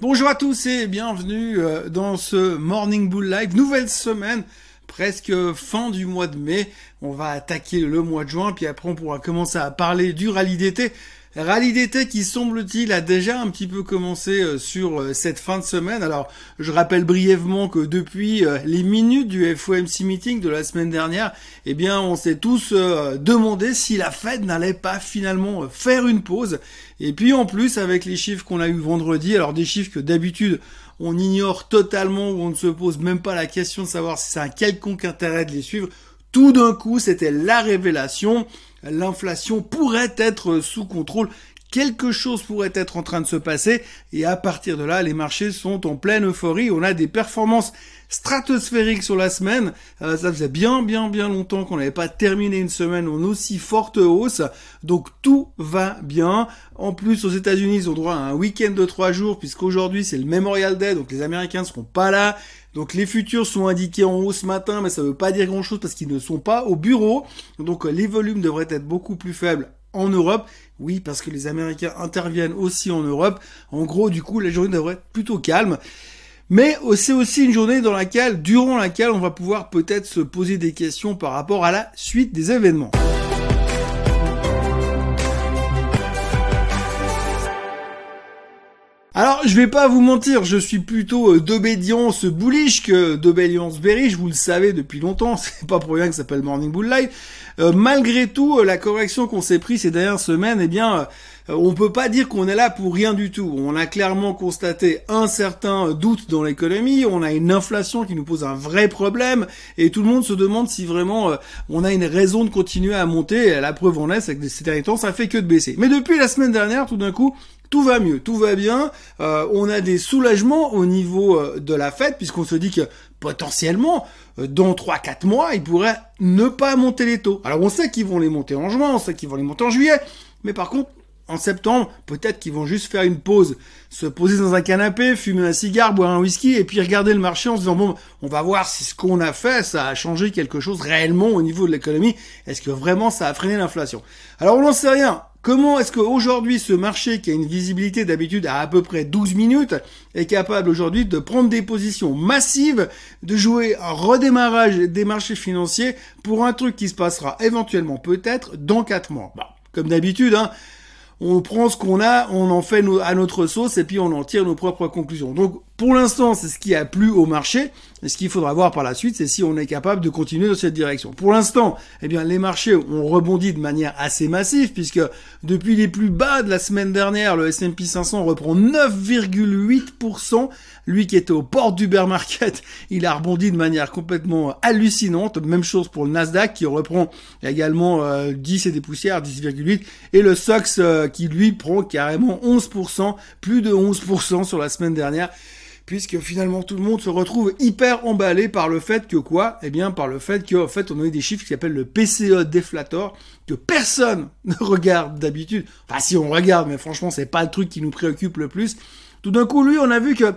Bonjour à tous et bienvenue euh, dans ce Morning Bull Live. Nouvelle semaine, presque fin du mois de mai. On va attaquer le mois de juin, puis après on pourra commencer à parler du rallye d'été. Rallye d'été qui semble-t-il a déjà un petit peu commencé euh, sur euh, cette fin de semaine. Alors je rappelle brièvement que depuis euh, les minutes du FOMC meeting de la semaine dernière, eh bien on s'est tous demandé si la Fed n'allait pas finalement faire une pause. Et puis en plus avec les chiffres qu'on a eu vendredi, alors des chiffres que d'habitude on ignore totalement ou on ne se pose même pas la question de savoir si c'est un quelconque intérêt de les suivre. Tout d'un coup, c'était la révélation l'inflation pourrait être sous contrôle quelque chose pourrait être en train de se passer et à partir de là, les marchés sont en pleine euphorie. On a des performances stratosphériques sur la semaine. Euh, ça faisait bien, bien, bien longtemps qu'on n'avait pas terminé une semaine en aussi forte hausse. Donc tout va bien. En plus, aux États-Unis, ils ont droit à un week-end de trois jours puisqu'aujourd'hui c'est le Memorial Day, donc les Américains ne seront pas là. Donc les futurs sont indiqués en haut ce matin, mais ça ne veut pas dire grand-chose parce qu'ils ne sont pas au bureau. Donc les volumes devraient être beaucoup plus faibles en Europe. Oui, parce que les Américains interviennent aussi en Europe. En gros, du coup, la journée devrait être plutôt calme. Mais c'est aussi une journée dans laquelle, durant laquelle, on va pouvoir peut-être se poser des questions par rapport à la suite des événements. Alors, je vais pas vous mentir, je suis plutôt euh, d'obédience bullish que d'obédience bearish, vous le savez depuis longtemps, c'est pas pour rien que ça s'appelle Morning Bull Live. Euh, malgré tout, euh, la correction qu'on s'est pris ces dernières semaines, eh bien, on peut pas dire qu'on est là pour rien du tout. On a clairement constaté un certain doute dans l'économie, on a une inflation qui nous pose un vrai problème, et tout le monde se demande si vraiment on a une raison de continuer à monter. La preuve en est, c'est que ces derniers temps, ça fait que de baisser. Mais depuis la semaine dernière, tout d'un coup, tout va mieux, tout va bien. Euh, on a des soulagements au niveau euh, de la fête, puisqu'on se dit que potentiellement, euh, dans 3-4 mois, ils pourraient ne pas monter les taux. Alors on sait qu'ils vont les monter en juin, on sait qu'ils vont les monter en juillet, mais par contre, en septembre, peut-être qu'ils vont juste faire une pause, se poser dans un canapé, fumer un cigare, boire un whisky, et puis regarder le marché en se disant, bon, on va voir si ce qu'on a fait, ça a changé quelque chose réellement au niveau de l'économie. Est-ce que vraiment ça a freiné l'inflation? Alors on n'en sait rien. Comment est-ce qu'aujourd'hui ce marché qui a une visibilité d'habitude à à peu près 12 minutes est capable aujourd'hui de prendre des positions massives, de jouer un redémarrage des marchés financiers pour un truc qui se passera éventuellement peut-être dans 4 mois? Bah, Comme d'habitude, hein, on prend ce qu'on a, on en fait à notre sauce et puis on en tire nos propres conclusions. Donc pour l'instant, c'est ce qui a plu au marché. Et ce qu'il faudra voir par la suite, c'est si on est capable de continuer dans cette direction. Pour l'instant, eh bien, les marchés ont rebondi de manière assez massive, puisque depuis les plus bas de la semaine dernière, le S&P 500 reprend 9,8%. Lui qui était aux portes du bear market, il a rebondi de manière complètement hallucinante. Même chose pour le Nasdaq qui reprend également 10 euh, et des poussières, 10,8. Et le SOX euh, qui lui prend carrément 11%, plus de 11% sur la semaine dernière puisque finalement tout le monde se retrouve hyper emballé par le fait que quoi? Eh bien par le fait qu'en fait on a eu des chiffres qui s'appellent le PCE déflator que personne ne regarde d'habitude. Enfin si on regarde, mais franchement c'est pas le truc qui nous préoccupe le plus. Tout d'un coup lui on a vu que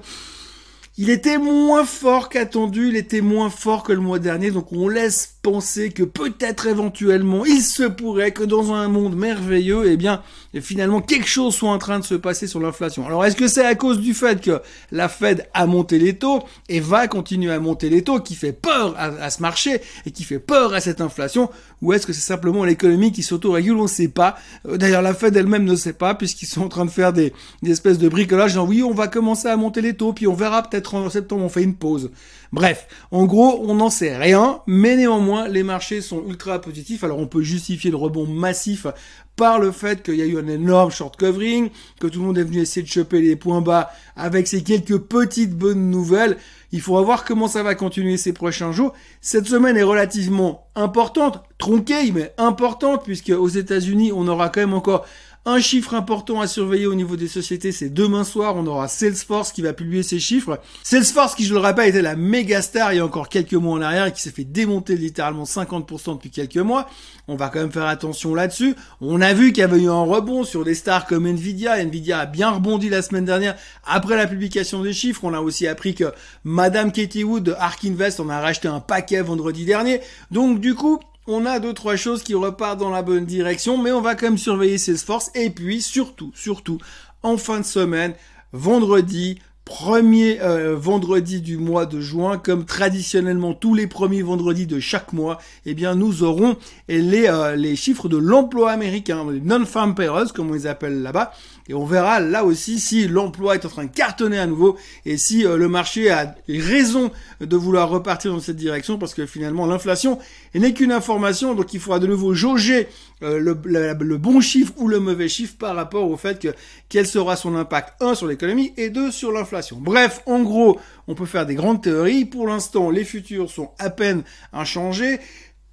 il était moins fort qu'attendu, il était moins fort que le mois dernier, donc on laisse penser que peut-être éventuellement il se pourrait que dans un monde merveilleux, eh bien finalement quelque chose soit en train de se passer sur l'inflation. Alors est-ce que c'est à cause du fait que la Fed a monté les taux et va continuer à monter les taux qui fait peur à, ce marché et qui fait peur à cette inflation ou est-ce que c'est simplement l'économie qui s'auto-régule On ne sait pas. Euh, d'ailleurs la Fed elle-même ne sait pas puisqu'ils sont en train de faire des, espèces de bricolage genre oui on va commencer à monter les taux puis on verra peut-être en septembre on fait une pause. Bref, en gros, on n'en sait rien, mais néanmoins, les marchés sont ultra positifs. Alors on peut justifier le rebond massif par le fait qu'il y a eu un énorme short covering, que tout le monde est venu essayer de choper les points bas avec ces quelques petites bonnes nouvelles. Il faudra voir comment ça va continuer ces prochains jours. Cette semaine est relativement importante, tronquée, mais importante, puisque aux États-Unis, on aura quand même encore un chiffre important à surveiller au niveau des sociétés, c'est demain soir, on aura Salesforce qui va publier ses chiffres. Salesforce qui, je le rappelle, était la méga star il y a encore quelques mois en arrière et qui s'est fait démonter littéralement 50% depuis quelques mois. On va quand même faire attention là-dessus. On a vu qu'il y avait eu un rebond sur des stars comme Nvidia. Nvidia a bien rebondi la semaine dernière après la publication des chiffres. On a aussi appris que Madame Katie Wood de Ark Invest en a racheté un paquet vendredi dernier. Donc du coup, on a deux trois choses qui repartent dans la bonne direction, mais on va quand même surveiller Salesforce et puis surtout, surtout, en fin de semaine, vendredi, premier euh, vendredi du mois de juin, comme traditionnellement tous les premiers vendredis de chaque mois, eh bien nous aurons les, euh, les chiffres de l'emploi américain, les non-farm payrolls comme on les appelle là-bas, et on verra là aussi si l'emploi est en train de cartonner à nouveau et si euh, le marché a raison de vouloir repartir dans cette direction parce que finalement l'inflation n'est qu'une information, donc il faudra de nouveau jauger le, le, bon chiffre ou le mauvais chiffre par rapport au fait que quel sera son impact, un, sur l'économie et deux, sur l'inflation. Bref, en gros, on peut faire des grandes théories. Pour l'instant, les futurs sont à peine inchangés.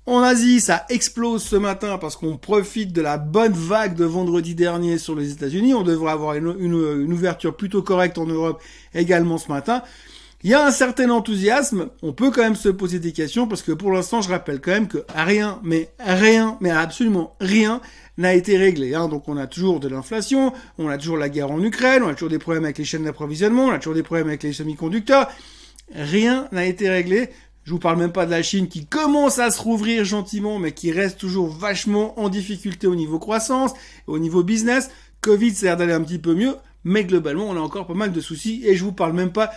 En Asie, ça explose ce matin parce qu'on profite de la bonne vague de vendredi dernier sur les États-Unis. On devrait avoir une, une, ouverture plutôt correcte en Europe également ce matin. Il y a un certain enthousiasme, on peut quand même se poser des questions parce que pour l'instant, je rappelle quand même que rien, mais rien, mais absolument rien n'a été réglé. Hein. Donc on a toujours de l'inflation, on a toujours la guerre en Ukraine, on a toujours des problèmes avec les chaînes d'approvisionnement, on a toujours des problèmes avec les semi-conducteurs. Rien n'a été réglé. Je vous parle même pas de la Chine qui commence à se rouvrir gentiment, mais qui reste toujours vachement en difficulté au niveau croissance, au niveau business. Covid, ça a l'air d'aller un petit peu mieux, mais globalement, on a encore pas mal de soucis. Et je vous parle même pas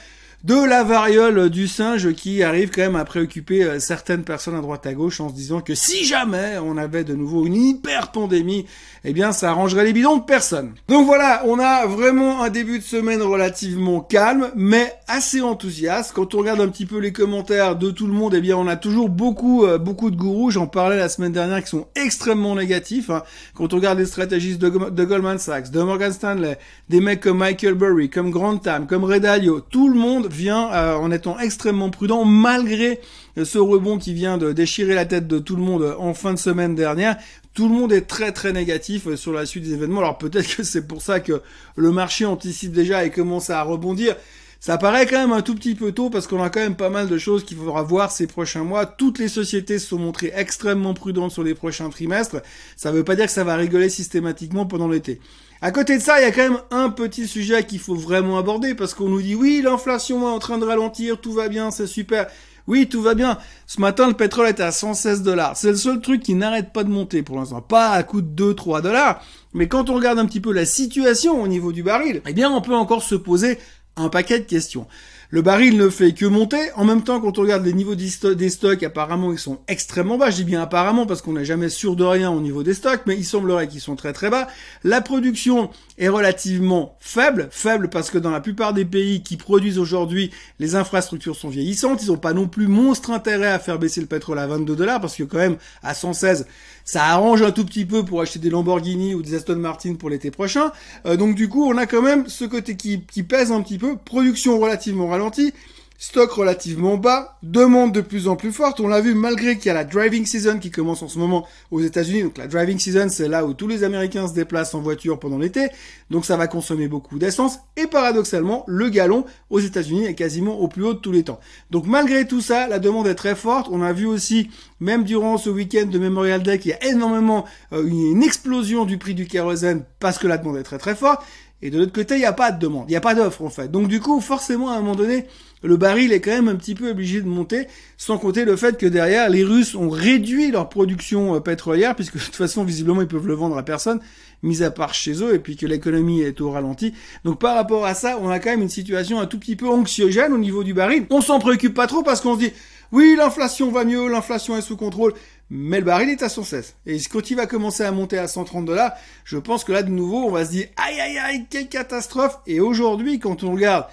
de la variole du singe qui arrive quand même à préoccuper euh, certaines personnes à droite à gauche en se disant que si jamais on avait de nouveau une hyper pandémie, eh bien ça arrangerait les bidons de personne. Donc voilà, on a vraiment un début de semaine relativement calme, mais assez enthousiaste. Quand on regarde un petit peu les commentaires de tout le monde, eh bien on a toujours beaucoup euh, beaucoup de gourous, j'en parlais la semaine dernière, qui sont extrêmement négatifs. Hein. Quand on regarde les stratégistes de, Goldman Sachs, de Morgan Stanley, des mecs comme Michael Burry, comme Grant Tam, comme Red Dalio, tout le monde vient euh, en étant extrêmement prudent malgré ce rebond qui vient de déchirer la tête de tout le monde en fin de semaine dernière. Tout le monde est très très négatif sur la suite des événements. Alors peut-être que c'est pour ça que le marché anticipe déjà et commence à rebondir. Ça paraît quand même un tout petit peu tôt parce qu'on a quand même pas mal de choses qu'il faudra voir ces prochains mois. Toutes les sociétés se sont montrées extrêmement prudentes sur les prochains trimestres. Ça ne veut pas dire que ça va rigoler systématiquement pendant l'été. À côté de ça, il y a quand même un petit sujet qu'il faut vraiment aborder parce qu'on nous dit oui, l'inflation est en train de ralentir, tout va bien, c'est super. Oui, tout va bien. Ce matin, le pétrole était à 116 dollars. C'est le seul truc qui n'arrête pas de monter pour l'instant. Pas à coût de 2-3 dollars. Mais quand on regarde un petit peu la situation au niveau du baril, eh bien, on peut encore se poser un paquet de questions. Le baril ne fait que monter. En même temps, quand on regarde les niveaux des stocks, apparemment, ils sont extrêmement bas. Je dis bien apparemment parce qu'on n'est jamais sûr de rien au niveau des stocks, mais il semblerait qu'ils sont très très bas. La production est relativement faible. Faible parce que dans la plupart des pays qui produisent aujourd'hui, les infrastructures sont vieillissantes. Ils n'ont pas non plus monstre intérêt à faire baisser le pétrole à 22 dollars parce que quand même, à 116, ça arrange un tout petit peu pour acheter des Lamborghini ou des Aston Martin pour l'été prochain. Euh, donc du coup, on a quand même ce côté qui, qui pèse un petit peu. Production relativement ralentie stock relativement bas, demande de plus en plus forte. On l'a vu malgré qu'il y a la driving season qui commence en ce moment aux États-Unis. Donc la driving season, c'est là où tous les Américains se déplacent en voiture pendant l'été. Donc ça va consommer beaucoup d'essence. Et paradoxalement, le gallon aux États-Unis est quasiment au plus haut de tous les temps. Donc malgré tout ça, la demande est très forte. On a vu aussi, même durant ce week-end de Memorial Day, qu'il y a énormément euh, une explosion du prix du kérosène parce que la demande est très très forte. Et de l'autre côté, il n'y a pas de demande, il n'y a pas d'offre en fait. Donc du coup, forcément, à un moment donné, le baril est quand même un petit peu obligé de monter, sans compter le fait que derrière, les Russes ont réduit leur production euh, pétrolière, puisque de toute façon, visiblement, ils peuvent le vendre à personne, mis à part chez eux, et puis que l'économie est au ralenti. Donc par rapport à ça, on a quand même une situation un tout petit peu anxiogène au niveau du baril. On s'en préoccupe pas trop parce qu'on se dit, oui, l'inflation va mieux, l'inflation est sous contrôle, mais le baril est à 116. Et quand il va commencer à monter à 130 dollars, je pense que là, de nouveau, on va se dire, aïe, aïe, aïe, quelle catastrophe. Et aujourd'hui, quand on regarde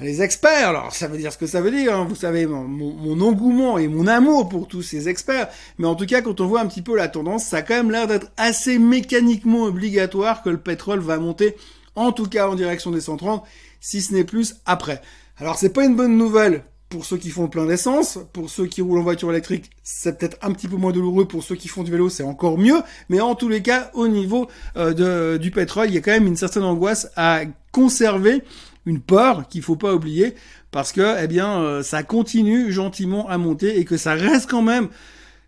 les experts, alors ça veut dire ce que ça veut dire, hein, vous savez, mon, mon, engouement et mon amour pour tous ces experts, mais en tout cas, quand on voit un petit peu la tendance, ça a quand même l'air d'être assez mécaniquement obligatoire que le pétrole va monter, en tout cas en direction des 130, si ce n'est plus après. Alors c'est pas une bonne nouvelle pour ceux qui font le plein d'essence, pour ceux qui roulent en voiture électrique, c'est peut-être un petit peu moins douloureux, pour ceux qui font du vélo, c'est encore mieux, mais en tous les cas, au niveau euh, du pétrole, il y a quand même une certaine angoisse à conserver, une peur qu'il faut pas oublier, parce que, eh bien, euh, ça continue gentiment à monter et que ça reste quand même,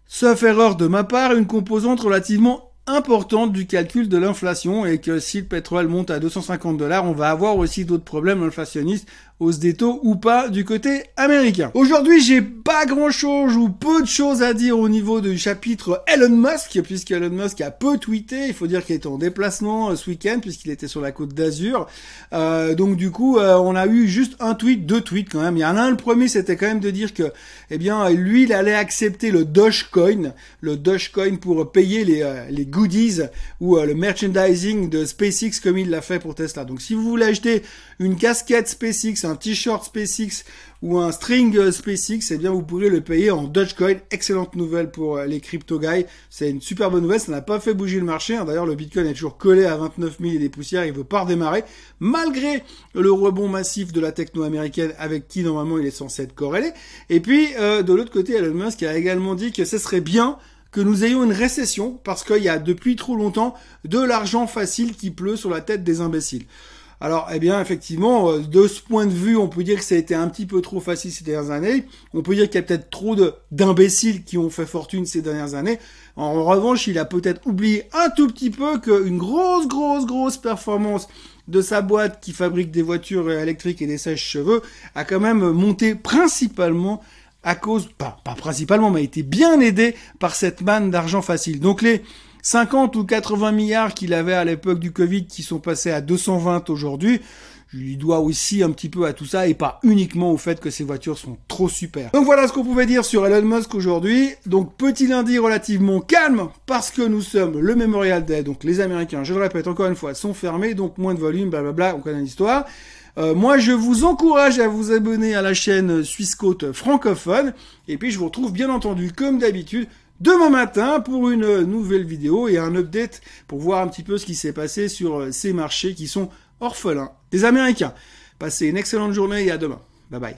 sauf erreur de ma part, une composante relativement importante du calcul de l'inflation et que si le pétrole monte à 250 dollars, on va avoir aussi d'autres problèmes inflationnistes hausse des taux ou pas du côté américain. Aujourd'hui, j'ai pas grand chose ou peu de choses à dire au niveau du chapitre Elon Musk, puisque Elon Musk a peu tweeté. Il faut dire qu'il était en déplacement euh, ce week-end puisqu'il était sur la côte d'Azur. Euh, donc du coup, euh, on a eu juste un tweet, deux tweets quand même. Il y en a un, le premier, c'était quand même de dire que, eh bien, lui, il allait accepter le Dogecoin, le Dogecoin pour payer les, les goodies ou le merchandising de SpaceX comme il l'a fait pour Tesla. Donc si vous voulez acheter une casquette SpaceX un t-shirt SpaceX ou un string euh, SpaceX, eh bien vous pourrez le payer en Dogecoin. Excellente nouvelle pour euh, les crypto guys. C'est une super bonne nouvelle. Ça n'a pas fait bouger le marché. Hein. D'ailleurs, le Bitcoin est toujours collé à 29 000 et des poussières. Il veut pas redémarrer malgré le rebond massif de la techno américaine avec qui normalement il est censé être corrélé. Et puis euh, de l'autre côté, Elon Musk a également dit que ce serait bien que nous ayons une récession parce qu'il y a depuis trop longtemps de l'argent facile qui pleut sur la tête des imbéciles. Alors, eh bien, effectivement, euh, de ce point de vue, on peut dire que ça a été un petit peu trop facile ces dernières années. On peut dire qu'il y a peut-être trop d'imbéciles qui ont fait fortune ces dernières années. En revanche, il a peut-être oublié un tout petit peu qu'une grosse, grosse, grosse performance de sa boîte qui fabrique des voitures électriques et des sèches-cheveux a quand même monté principalement à cause, pas, pas principalement, mais a été bien aidé par cette manne d'argent facile. Donc les 50 ou 80 milliards qu'il avait à l'époque du Covid qui sont passés à 220 aujourd'hui, je lui dois aussi un petit peu à tout ça et pas uniquement au fait que ces voitures sont trop super. Donc voilà ce qu'on pouvait dire sur Elon Musk aujourd'hui. Donc petit lundi relativement calme parce que nous sommes le Memorial Day, donc les Américains, je le répète encore une fois, sont fermés, donc moins de volume, blablabla, on connaît l'histoire. Euh, moi, je vous encourage à vous abonner à la chaîne Suisse Côte francophone. Et puis, je vous retrouve bien entendu, comme d'habitude, demain matin pour une nouvelle vidéo et un update pour voir un petit peu ce qui s'est passé sur euh, ces marchés qui sont orphelins des Américains. Passez une excellente journée et à demain. Bye bye.